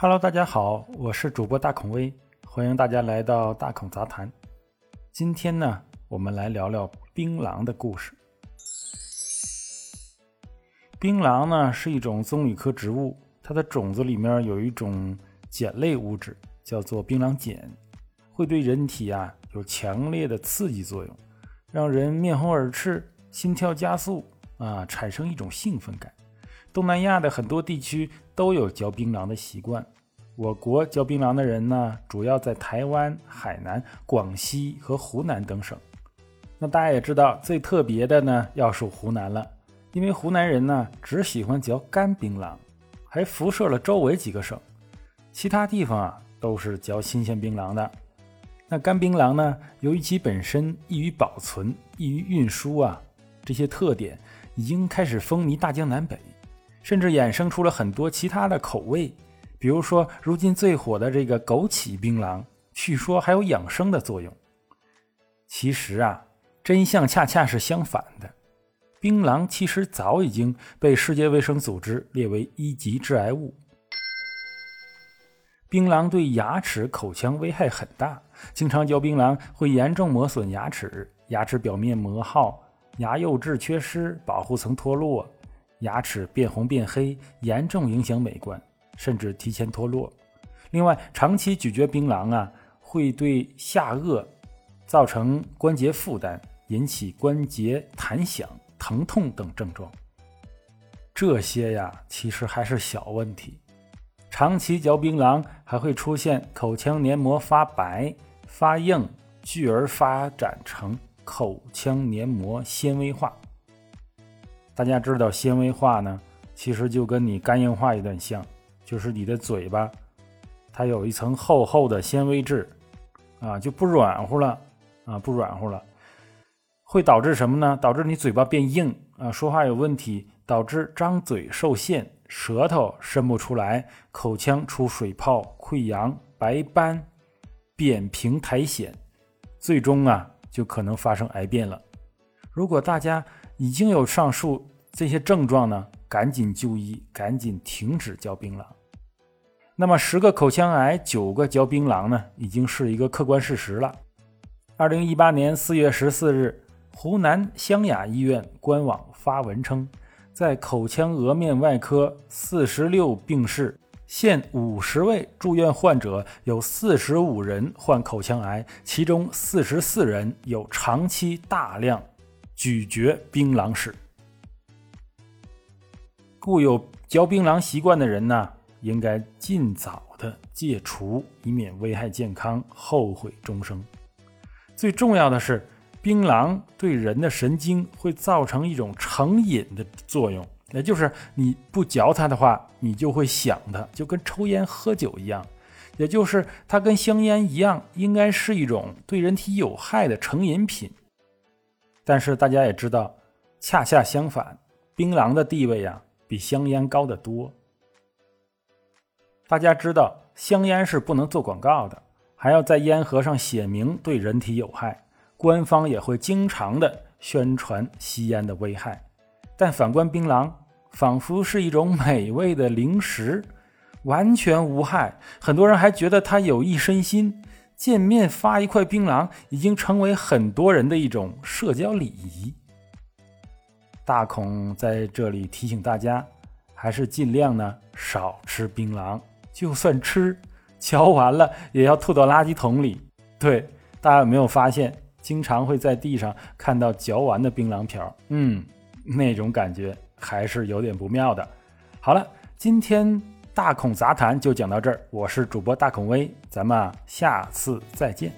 Hello，大家好，我是主播大孔威，欢迎大家来到大孔杂谈。今天呢，我们来聊聊槟榔的故事。槟榔呢是一种棕榈科植物，它的种子里面有一种碱类物质，叫做槟榔碱，会对人体啊有强烈的刺激作用，让人面红耳赤、心跳加速啊，产生一种兴奋感。东南亚的很多地区都有嚼槟榔的习惯。我国嚼槟榔的人呢，主要在台湾、海南、广西和湖南等省。那大家也知道，最特别的呢，要数湖南了，因为湖南人呢只喜欢嚼干槟榔，还辐射了周围几个省。其他地方啊都是嚼新鲜槟榔的。那干槟榔呢，由于其本身易于保存、易于运输啊这些特点，已经开始风靡大江南北。甚至衍生出了很多其他的口味，比如说如今最火的这个枸杞槟榔，据说还有养生的作用。其实啊，真相恰恰是相反的。槟榔其实早已经被世界卫生组织列为一级致癌物。槟榔对牙齿、口腔危害很大，经常嚼槟榔会严重磨损牙齿，牙齿表面磨耗，牙釉质缺失，保护层脱落。牙齿变红变黑，严重影响美观，甚至提前脱落。另外，长期咀嚼槟榔啊，会对下颚造成关节负担，引起关节弹响、疼痛等症状。这些呀，其实还是小问题。长期嚼槟榔还会出现口腔黏膜发白、发硬，继而发展成口腔黏膜纤维化。大家知道纤维化呢，其实就跟你肝硬化有点像，就是你的嘴巴，它有一层厚厚的纤维质，啊，就不软乎了，啊，不软乎了，会导致什么呢？导致你嘴巴变硬，啊，说话有问题，导致张嘴受限，舌头伸不出来，口腔出水泡、溃疡、白斑、扁平苔藓，最终啊，就可能发生癌变了。如果大家已经有上述这些症状呢，赶紧就医，赶紧停止嚼槟榔。那么十个口腔癌，九个嚼槟榔呢，已经是一个客观事实了。二零一八年四月十四日，湖南湘雅医院官网发文称，在口腔颌面外科四十六病室，现五十位住院患者，有四十五人患口腔癌，其中四十四人有长期大量。咀嚼槟榔史，故有嚼槟榔习惯的人呢，应该尽早的戒除，以免危害健康，后悔终生。最重要的是，槟榔对人的神经会造成一种成瘾的作用，也就是你不嚼它的话，你就会想它，就跟抽烟喝酒一样，也就是它跟香烟一样，应该是一种对人体有害的成瘾品。但是大家也知道，恰恰相反，槟榔的地位呀比香烟高得多。大家知道，香烟是不能做广告的，还要在烟盒上写明对人体有害。官方也会经常的宣传吸烟的危害。但反观槟榔，仿佛是一种美味的零食，完全无害。很多人还觉得它有益身心。见面发一块槟榔，已经成为很多人的一种社交礼仪。大孔在这里提醒大家，还是尽量呢少吃槟榔，就算吃，嚼完了也要吐到垃圾桶里。对，大家有没有发现，经常会在地上看到嚼完的槟榔条？嗯，那种感觉还是有点不妙的。好了，今天。大孔杂谈就讲到这儿，我是主播大孔威，咱们下次再见。